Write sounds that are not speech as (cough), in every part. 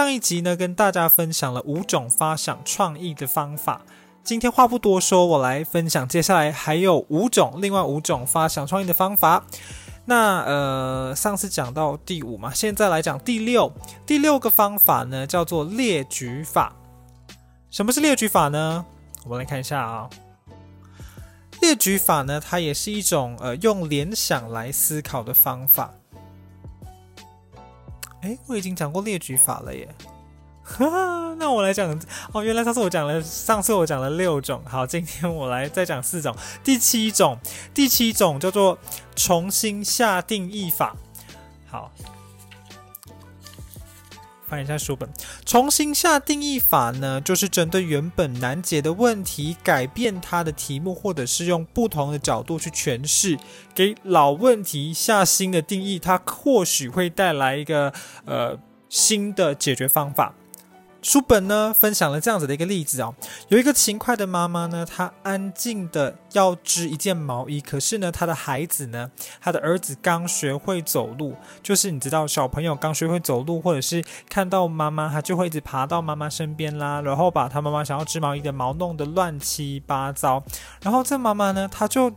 上一集呢，跟大家分享了五种发想创意的方法。今天话不多说，我来分享接下来还有五种，另外五种发想创意的方法。那呃，上次讲到第五嘛，现在来讲第六。第六个方法呢，叫做列举法。什么是列举法呢？我们来看一下啊。列举法呢，它也是一种呃用联想来思考的方法。哎，我已经讲过列举法了耶。哈哈，那我来讲哦，原来上次我讲了，上次我讲了六种，好，今天我来再讲四种，第七种，第七种叫做重新下定义法，好。翻一下书本，重新下定义法呢，就是针对原本难解的问题，改变它的题目，或者是用不同的角度去诠释，给老问题下新的定义，它或许会带来一个呃新的解决方法。书本呢分享了这样子的一个例子哦，有一个勤快的妈妈呢，她安静的要织一件毛衣，可是呢，她的孩子呢，她的儿子刚学会走路，就是你知道小朋友刚学会走路，或者是看到妈妈，他就会一直爬到妈妈身边啦，然后把他妈妈想要织毛衣的毛弄得乱七八糟，然后这妈妈呢，她就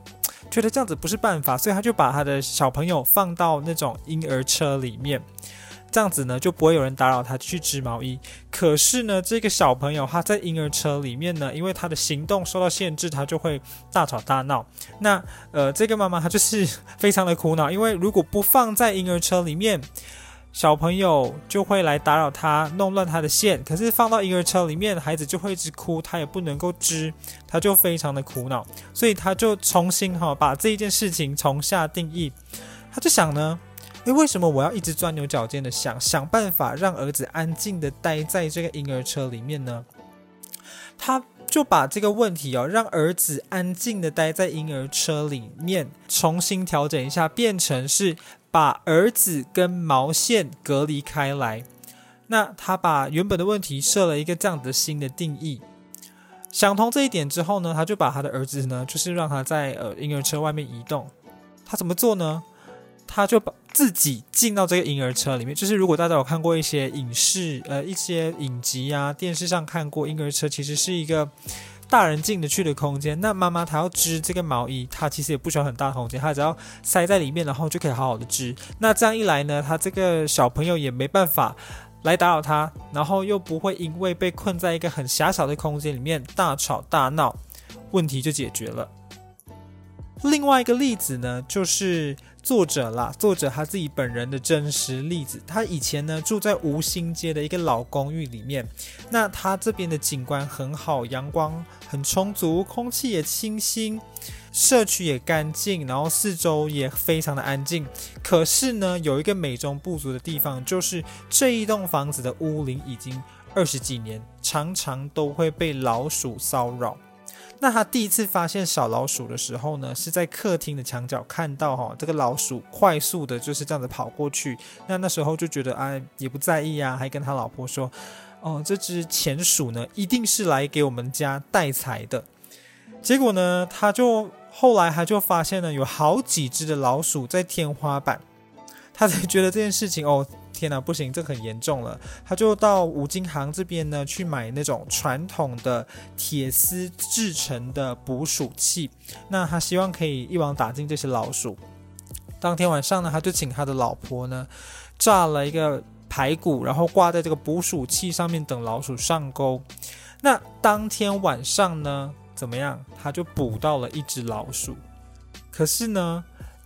觉得这样子不是办法，所以她就把她的小朋友放到那种婴儿车里面。这样子呢，就不会有人打扰他去织毛衣。可是呢，这个小朋友他在婴儿车里面呢，因为他的行动受到限制，他就会大吵大闹。那呃，这个妈妈她就是非常的苦恼，因为如果不放在婴儿车里面，小朋友就会来打扰他，弄乱他的线。可是放到婴儿车里面，孩子就会一直哭，他也不能够织，他就非常的苦恼。所以他就重新哈把这一件事情重下定义，他就想呢。诶，为什么我要一直钻牛角尖的想想办法让儿子安静的待在这个婴儿车里面呢？他就把这个问题哦，让儿子安静的待在婴儿车里面，重新调整一下，变成是把儿子跟毛线隔离开来。那他把原本的问题设了一个这样的新的定义。想通这一点之后呢，他就把他的儿子呢，就是让他在呃婴儿车外面移动。他怎么做呢？他就把自己进到这个婴儿车里面，就是如果大家有看过一些影视，呃，一些影集啊，电视上看过婴儿车，其实是一个大人进得去的空间。那妈妈她要织这个毛衣，她其实也不需要很大的空间，她只要塞在里面，然后就可以好好的织。那这样一来呢，她这个小朋友也没办法来打扰她，然后又不会因为被困在一个很狭小的空间里面大吵大闹，问题就解决了。另外一个例子呢，就是。作者啦，作者他自己本人的真实例子。他以前呢住在吴兴街的一个老公寓里面，那他这边的景观很好，阳光很充足，空气也清新，社区也干净，然后四周也非常的安静。可是呢，有一个美中不足的地方，就是这一栋房子的屋龄已经二十几年，常常都会被老鼠骚扰。那他第一次发现小老鼠的时候呢，是在客厅的墙角看到哈，这个老鼠快速的就是这样子跑过去。那那时候就觉得哎，也不在意啊，还跟他老婆说，哦，这只钱鼠呢，一定是来给我们家带财的。结果呢，他就后来他就发现呢，有好几只的老鼠在天花板，他才觉得这件事情哦。天哪，不行，这很严重了。他就到五金行这边呢，去买那种传统的铁丝制成的捕鼠器。那他希望可以一网打尽这些老鼠。当天晚上呢，他就请他的老婆呢，炸了一个排骨，然后挂在这个捕鼠器上面，等老鼠上钩。那当天晚上呢，怎么样？他就捕到了一只老鼠。可是呢，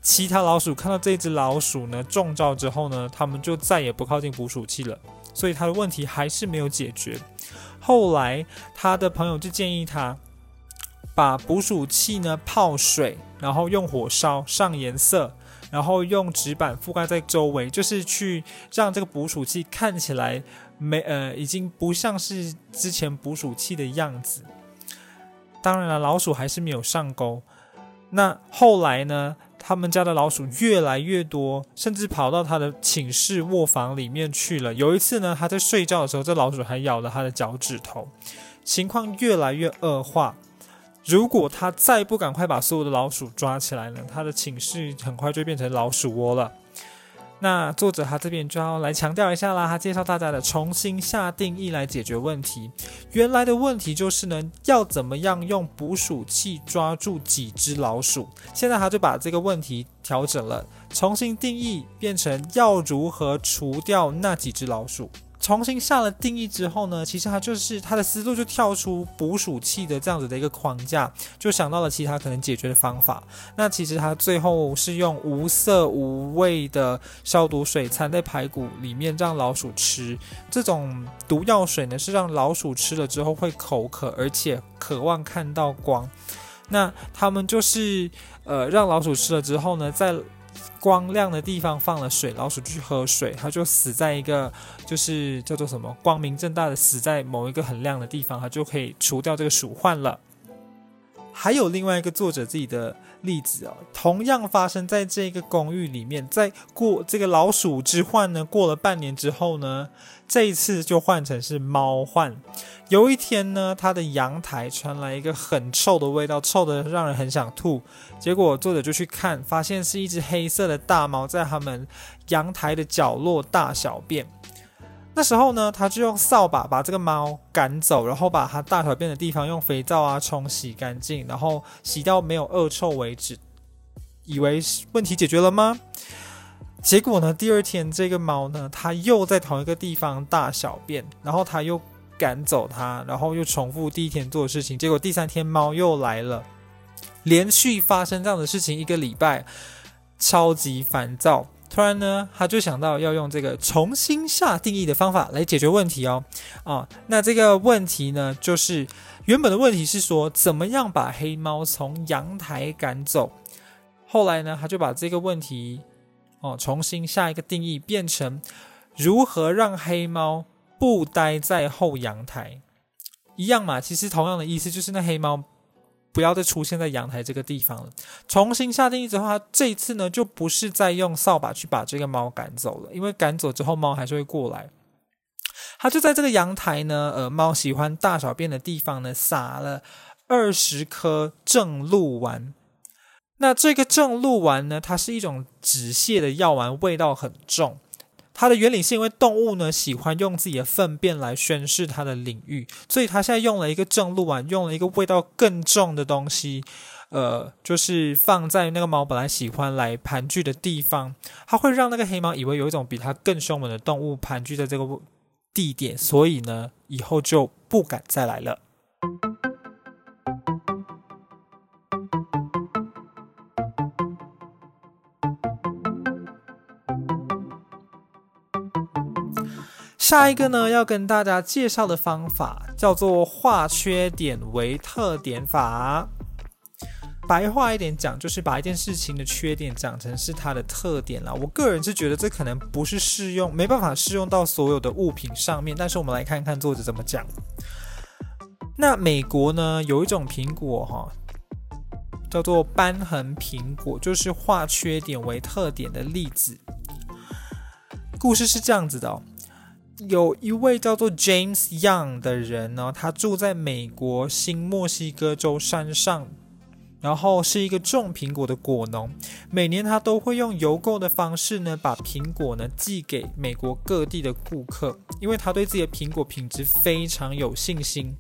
其他老鼠看到这只老鼠呢中招之后呢，他们就再也不靠近捕鼠器了，所以他的问题还是没有解决。后来他的朋友就建议他把捕鼠器呢泡水，然后用火烧上颜色，然后用纸板覆盖在周围，就是去让这个捕鼠器看起来没呃已经不像是之前捕鼠器的样子。当然了，老鼠还是没有上钩。那后来呢？他们家的老鼠越来越多，甚至跑到他的寝室卧房里面去了。有一次呢，他在睡觉的时候，这老鼠还咬了他的脚趾头，情况越来越恶化。如果他再不赶快把所有的老鼠抓起来呢，他的寝室很快就变成老鼠窝了。那作者他这边就要来强调一下啦，他介绍大家的重新下定义来解决问题。原来的问题就是呢，要怎么样用捕鼠器抓住几只老鼠？现在他就把这个问题调整了，重新定义变成要如何除掉那几只老鼠。重新下了定义之后呢，其实他就是他的思路就跳出捕鼠器的这样子的一个框架，就想到了其他可能解决的方法。那其实他最后是用无色无味的消毒水掺在排骨里面让老鼠吃。这种毒药水呢，是让老鼠吃了之后会口渴，而且渴望看到光。那他们就是呃让老鼠吃了之后呢，在光亮的地方放了水，老鼠就去喝水，它就死在一个就是叫做什么光明正大的死在某一个很亮的地方，它就可以除掉这个鼠患了。还有另外一个作者自己的例子哦，同样发生在这个公寓里面，在过这个老鼠之患呢，过了半年之后呢，这一次就换成是猫患。有一天呢，他的阳台传来一个很臭的味道，臭得让人很想吐。结果作者就去看，发现是一只黑色的大猫在他们阳台的角落大小便。那时候呢，他就用扫把把这个猫赶走，然后把它大小便的地方用肥皂啊冲洗干净，然后洗到没有恶臭为止，以为问题解决了吗？结果呢，第二天这个猫呢，它又在同一个地方大小便，然后他又赶走它，然后又重复第一天做的事情。结果第三天猫又来了，连续发生这样的事情一个礼拜，超级烦躁。突然呢，他就想到要用这个重新下定义的方法来解决问题哦。啊，那这个问题呢，就是原本的问题是说，怎么样把黑猫从阳台赶走？后来呢，他就把这个问题哦重新下一个定义，变成如何让黑猫不待在后阳台？一样嘛，其实同样的意思，就是那黑猫。不要再出现在阳台这个地方了。重新下定义之后，他这一次呢，就不是再用扫把去把这个猫赶走了，因为赶走之后猫还是会过来。他就在这个阳台呢，呃，猫喜欢大小便的地方呢，撒了二十颗正露丸。那这个正露丸呢，它是一种止泻的药丸，味道很重。它的原理是因为动物呢喜欢用自己的粪便来宣示它的领域，所以它现在用了一个正露丸，用了一个味道更重的东西，呃，就是放在那个猫本来喜欢来盘踞的地方，它会让那个黑猫以为有一种比它更凶猛的动物盘踞在这个地点，所以呢，以后就不敢再来了。下一个呢，要跟大家介绍的方法叫做化缺点为特点法。白话一点讲，就是把一件事情的缺点讲成是它的特点啦。我个人是觉得这可能不是适用，没办法适用到所有的物品上面。但是我们来看看作者怎么讲。那美国呢，有一种苹果哈，叫做瘢痕苹果，就是化缺点为特点的例子。故事是这样子的哦。有一位叫做 James Young 的人呢，他住在美国新墨西哥州山上，然后是一个种苹果的果农。每年他都会用邮购的方式呢，把苹果呢寄给美国各地的顾客，因为他对自己的苹果品质非常有信心，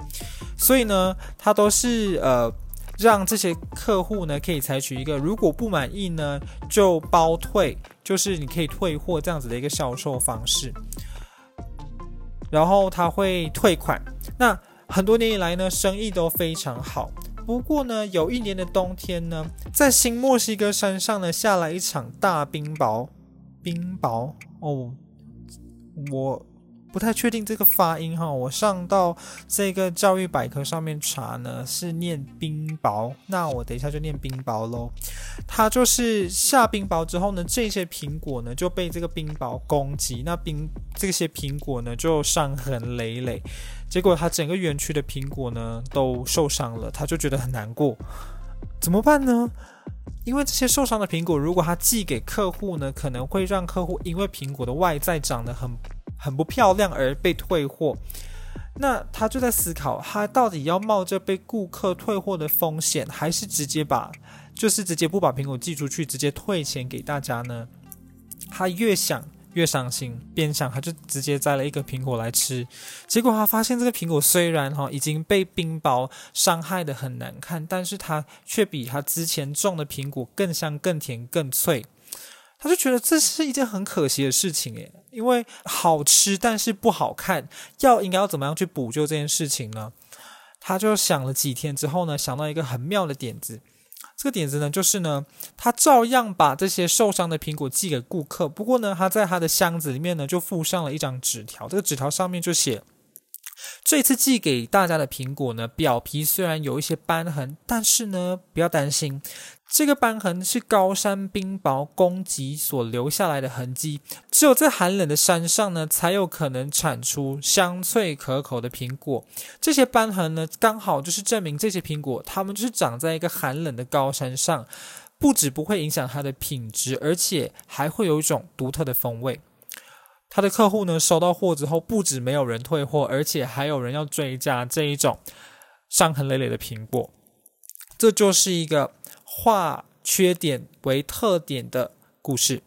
所以呢，他都是呃让这些客户呢可以采取一个如果不满意呢就包退，就是你可以退货这样子的一个销售方式。然后他会退款，那很多年以来呢，生意都非常好。不过呢，有一年的冬天呢，在新墨西哥山上呢，下了一场大冰雹，冰雹哦，我。不太确定这个发音哈，我上到这个教育百科上面查呢，是念冰雹，那我等一下就念冰雹喽。它就是下冰雹之后呢，这些苹果呢就被这个冰雹攻击，那冰这些苹果呢就伤痕累累，结果他整个园区的苹果呢都受伤了，他就觉得很难过，怎么办呢？因为这些受伤的苹果，如果他寄给客户呢，可能会让客户因为苹果的外在长得很。很不漂亮而被退货，那他就在思考，他到底要冒着被顾客退货的风险，还是直接把，就是直接不把苹果寄出去，直接退钱给大家呢？他越想越伤心，边想他就直接摘了一个苹果来吃。结果他发现这个苹果虽然哈已经被冰雹伤害得很难看，但是它却比他之前种的苹果更香、更甜、更脆。我就觉得这是一件很可惜的事情诶，因为好吃但是不好看，要应该要怎么样去补救这件事情呢？他就想了几天之后呢，想到一个很妙的点子。这个点子呢，就是呢，他照样把这些受伤的苹果寄给顾客，不过呢，他在他的箱子里面呢，就附上了一张纸条。这个纸条上面就写：这次寄给大家的苹果呢，表皮虽然有一些斑痕，但是呢，不要担心。这个斑痕是高山冰雹攻击所留下来的痕迹，只有在寒冷的山上呢，才有可能产出香脆可口的苹果。这些斑痕呢，刚好就是证明这些苹果，它们就是长在一个寒冷的高山上，不止不会影响它的品质，而且还会有一种独特的风味。他的客户呢，收到货之后，不止没有人退货，而且还有人要追加这一种伤痕累累的苹果。这就是一个。化缺点为特点的故事。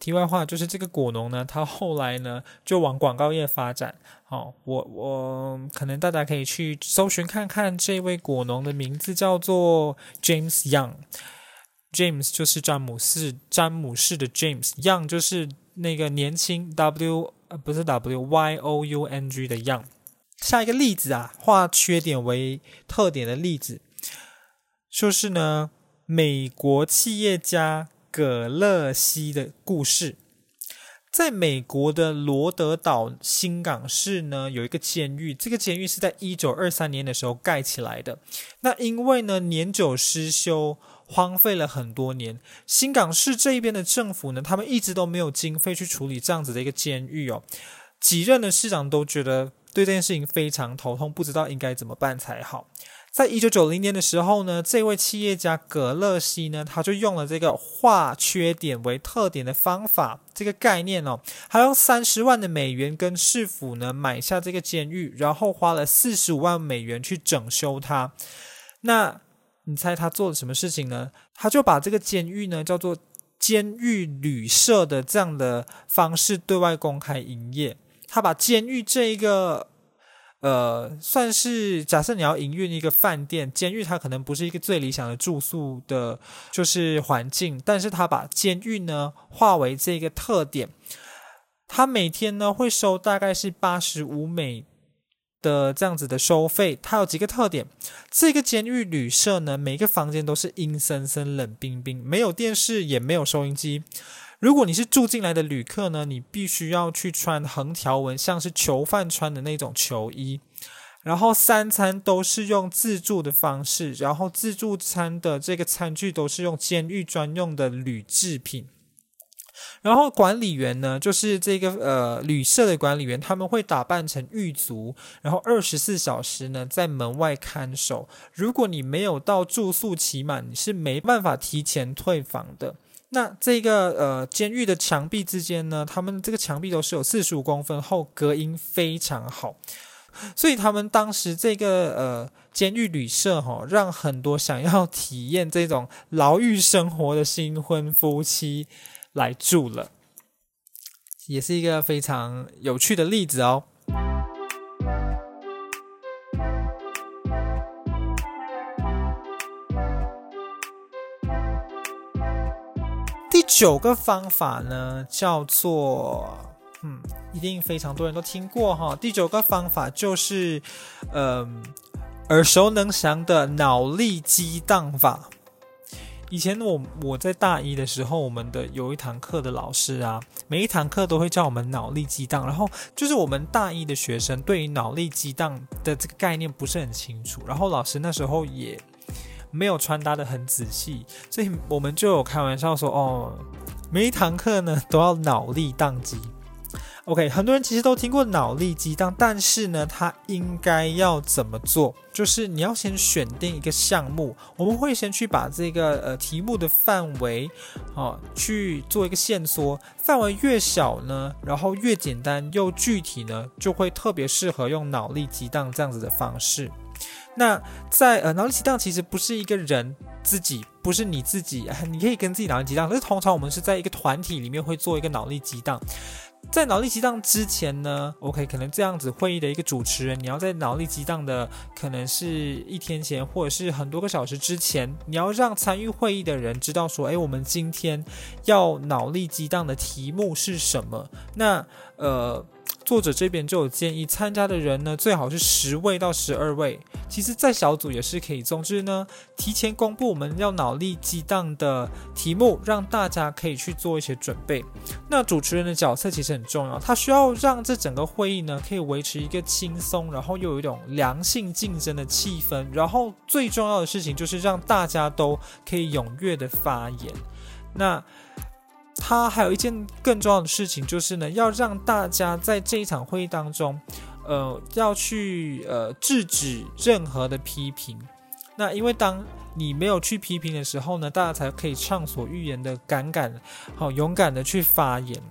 题外话就是这个果农呢，他后来呢就往广告业发展。好、哦，我我可能大家可以去搜寻看看，这位果农的名字叫做 James Young。James 就是詹姆斯，詹姆士的 James。Young 就是那个年轻，W 呃不是 W，Y O U N G 的 Young。下一个例子啊，化缺点为特点的例子。就是呢，美国企业家葛勒西的故事。在美国的罗德岛新港市呢，有一个监狱。这个监狱是在一九二三年的时候盖起来的。那因为呢，年久失修，荒废了很多年。新港市这一边的政府呢，他们一直都没有经费去处理这样子的一个监狱哦。几任的市长都觉得对这件事情非常头痛，不知道应该怎么办才好。在一九九零年的时候呢，这位企业家葛勒西呢，他就用了这个化缺点为特点的方法，这个概念哦，还用三十万的美元跟市府呢买下这个监狱，然后花了四十五万美元去整修它。那你猜他做了什么事情呢？他就把这个监狱呢叫做监狱旅社的这样的方式对外公开营业。他把监狱这一个。呃，算是假设你要营运一个饭店，监狱它可能不是一个最理想的住宿的，就是环境，但是他把监狱呢化为这个特点，他每天呢会收大概是八十五美的这样子的收费，它有几个特点，这个监狱旅社呢，每个房间都是阴森森、冷冰冰，没有电视，也没有收音机。如果你是住进来的旅客呢，你必须要去穿横条纹，像是囚犯穿的那种囚衣。然后三餐都是用自助的方式，然后自助餐的这个餐具都是用监狱专用的铝制品。然后管理员呢，就是这个呃旅社的管理员，他们会打扮成狱卒，然后二十四小时呢在门外看守。如果你没有到住宿期满，你是没办法提前退房的。那这个呃监狱的墙壁之间呢，他们这个墙壁都是有四十五公分厚，隔音非常好，所以他们当时这个呃监狱旅社哈、哦，让很多想要体验这种牢狱生活的新婚夫妻来住了，也是一个非常有趣的例子哦。九个方法呢，叫做嗯，一定非常多人都听过哈。第九个方法就是，嗯，耳熟能详的脑力激荡法。以前我我在大一的时候，我们的有一堂课的老师啊，每一堂课都会叫我们脑力激荡。然后就是我们大一的学生对于脑力激荡的这个概念不是很清楚，然后老师那时候也。没有穿搭得很仔细，所以我们就有开玩笑说：“哦，每一堂课呢都要脑力宕机。” OK，很多人其实都听过脑力激荡，但是呢，它应该要怎么做？就是你要先选定一个项目，我们会先去把这个呃题目的范围啊去做一个限缩，范围越小呢，然后越简单又具体呢，就会特别适合用脑力激荡这样子的方式。那在呃脑力激荡其实不是一个人自己，不是你自己，你可以跟自己脑力激荡，可是通常我们是在一个团体里面会做一个脑力激荡。在脑力激荡之前呢，OK，可能这样子会议的一个主持人，你要在脑力激荡的可能是一天前或者是很多个小时之前，你要让参与会议的人知道说，诶，我们今天要脑力激荡的题目是什么？那呃。作者这边就有建议，参加的人呢，最好是十位到十二位。其实，在小组也是可以。总之呢，提前公布我们要脑力激荡的题目，让大家可以去做一些准备。那主持人的角色其实很重要，他需要让这整个会议呢，可以维持一个轻松，然后又有一种良性竞争的气氛。然后最重要的事情就是让大家都可以踊跃的发言。那他还有一件更重要的事情，就是呢，要让大家在这一场会议当中，呃，要去呃制止任何的批评。那因为当你没有去批评的时候呢，大家才可以畅所欲言的敢敢好勇敢的去发言。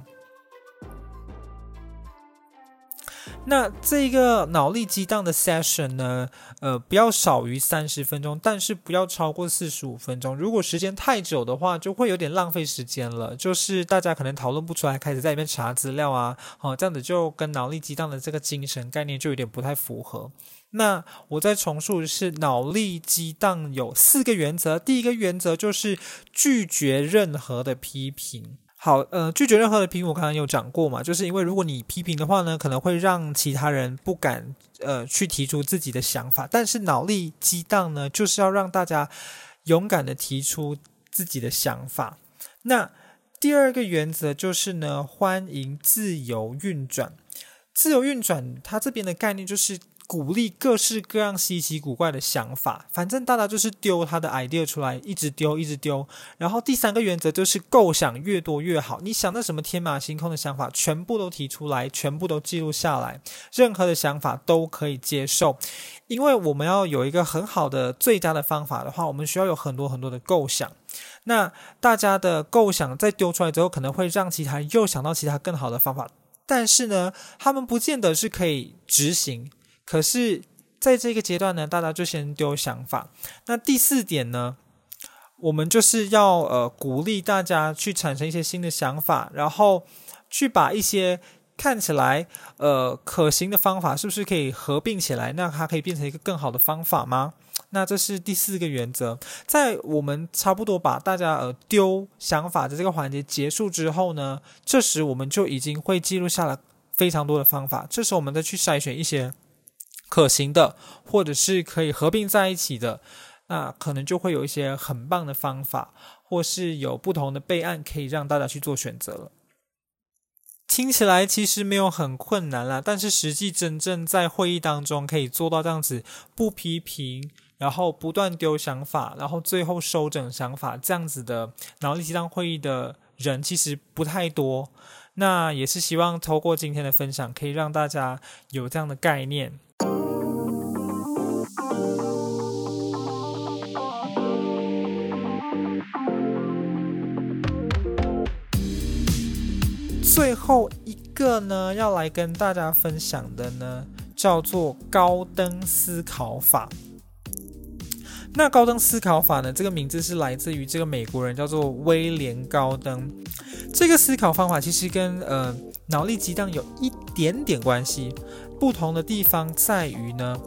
那这个脑力激荡的 session 呢，呃，不要少于三十分钟，但是不要超过四十五分钟。如果时间太久的话，就会有点浪费时间了。就是大家可能讨论不出来，开始在里面查资料啊，好，这样子就跟脑力激荡的这个精神概念就有点不太符合。那我再重述的是，脑力激荡有四个原则，第一个原则就是拒绝任何的批评。好，呃，拒绝任何的批评，我刚刚有讲过嘛，就是因为如果你批评的话呢，可能会让其他人不敢，呃，去提出自己的想法。但是脑力激荡呢，就是要让大家勇敢的提出自己的想法。那第二个原则就是呢，欢迎自由运转。自由运转，它这边的概念就是。鼓励各式各样稀奇古怪的想法，反正大家就是丢他的 idea 出来，一直丢，一直丢。然后第三个原则就是构想越多越好，你想到什么天马行空的想法，全部都提出来，全部都记录下来，任何的想法都可以接受。因为我们要有一个很好的最佳的方法的话，我们需要有很多很多的构想。那大家的构想在丢出来之后，可能会让其他人又想到其他更好的方法，但是呢，他们不见得是可以执行。可是，在这个阶段呢，大家就先丢想法。那第四点呢，我们就是要呃鼓励大家去产生一些新的想法，然后去把一些看起来呃可行的方法，是不是可以合并起来？那它可以变成一个更好的方法吗？那这是第四个原则。在我们差不多把大家呃丢想法的这个环节结束之后呢，这时我们就已经会记录下了非常多的方法。这时候我们再去筛选一些。可行的，或者是可以合并在一起的，那可能就会有一些很棒的方法，或是有不同的备案可以让大家去做选择了。听起来其实没有很困难啦，但是实际真正在会议当中可以做到这样子，不批评，然后不断丢想法，然后最后收整想法，这样子的脑力激荡会议的人其实不太多。那也是希望透过今天的分享，可以让大家有这样的概念。最后一个呢，要来跟大家分享的呢，叫做高登思考法。那高登思考法呢，这个名字是来自于这个美国人，叫做威廉高登。这个思考方法其实跟呃脑力激荡有一点点关系，不同的地方在于呢，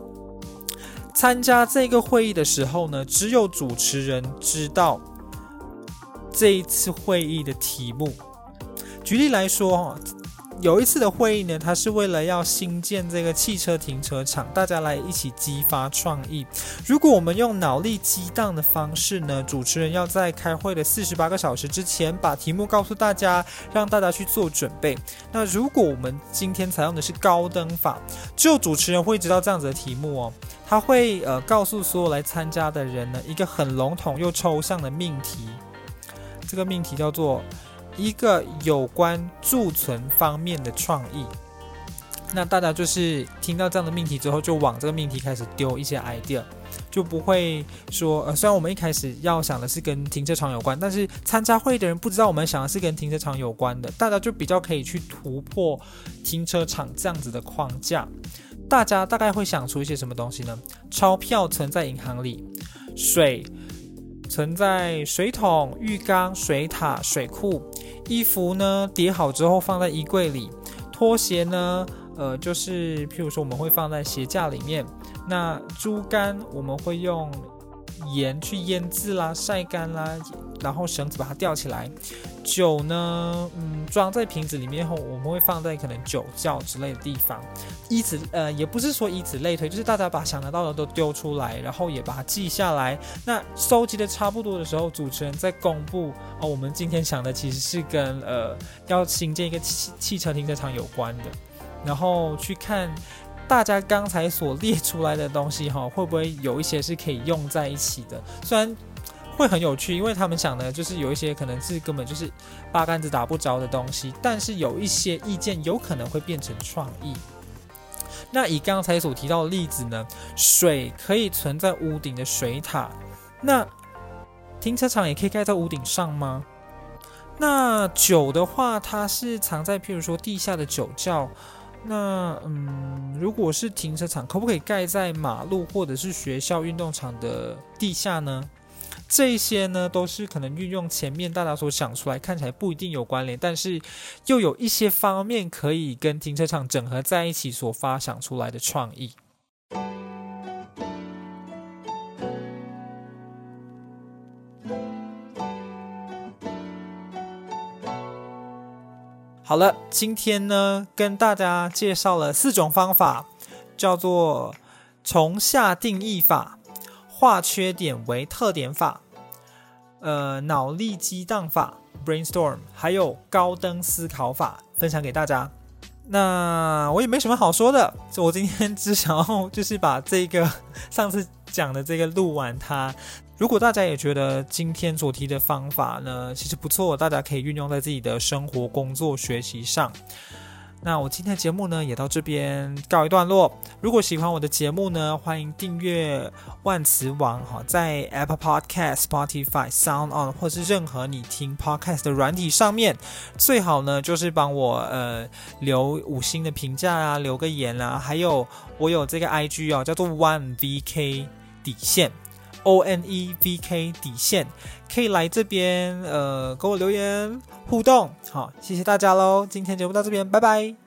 参加这个会议的时候呢，只有主持人知道这一次会议的题目。举例来说，有一次的会议呢，它是为了要新建这个汽车停车场，大家来一起激发创意。如果我们用脑力激荡的方式呢，主持人要在开会的四十八个小时之前把题目告诉大家，让大家去做准备。那如果我们今天采用的是高登法，只有主持人会知道这样子的题目哦，他会呃告诉所有来参加的人呢一个很笼统又抽象的命题，这个命题叫做。一个有关贮存方面的创意，那大家就是听到这样的命题之后，就往这个命题开始丢一些 idea，就不会说，呃，虽然我们一开始要想的是跟停车场有关，但是参加会议的人不知道我们想的是跟停车场有关的，大家就比较可以去突破停车场这样子的框架。大家大概会想出一些什么东西呢？钞票存在银行里，水存在水桶、浴缸、水塔、水库，衣服呢叠好之后放在衣柜里，拖鞋呢，呃，就是譬如说我们会放在鞋架里面，那猪肝我们会用。盐去腌制啦、晒干啦，然后绳子把它吊起来。酒呢，嗯，装在瓶子里面后，我们会放在可能酒窖之类的地方。以此，呃，也不是说以此类推，就是大家把想得到的都丢出来，然后也把它记下来。那收集的差不多的时候，主持人再公布哦，我们今天想的其实是跟呃要新建一个汽汽车停车场有关的，然后去看。大家刚才所列出来的东西，哈，会不会有一些是可以用在一起的？虽然会很有趣，因为他们想的就是有一些可能是根本就是八竿子打不着的东西，但是有一些意见有可能会变成创意。那以刚才所提到的例子呢，水可以存在屋顶的水塔，那停车场也可以盖在屋顶上吗？那酒的话，它是藏在譬如说地下的酒窖。那嗯，如果是停车场，可不可以盖在马路或者是学校运动场的地下呢？这些呢，都是可能运用前面大家所想出来，看起来不一定有关联，但是又有一些方面可以跟停车场整合在一起所发想出来的创意。好了，今天呢，跟大家介绍了四种方法，叫做从下定义法、化缺点为特点法、呃脑力激荡法 （brainstorm） 还有高登思考法，分享给大家。那我也没什么好说的，我今天只想要就是把这个 (laughs) 上次讲的这个录完它。如果大家也觉得今天所提的方法呢，其实不错，大家可以运用在自己的生活、工作、学习上。那我今天的节目呢，也到这边告一段落。如果喜欢我的节目呢，欢迎订阅万磁王哈，在 Apple Podcast、Spotify、Sound On 或是任何你听 Podcast 的软体上面，最好呢就是帮我呃留五星的评价啊，留个言啊，还有我有这个 IG 哦，叫做 One VK 底线。O N E V K 底线，可以来这边呃给我留言互动，好，谢谢大家喽，今天节目到这边，拜拜。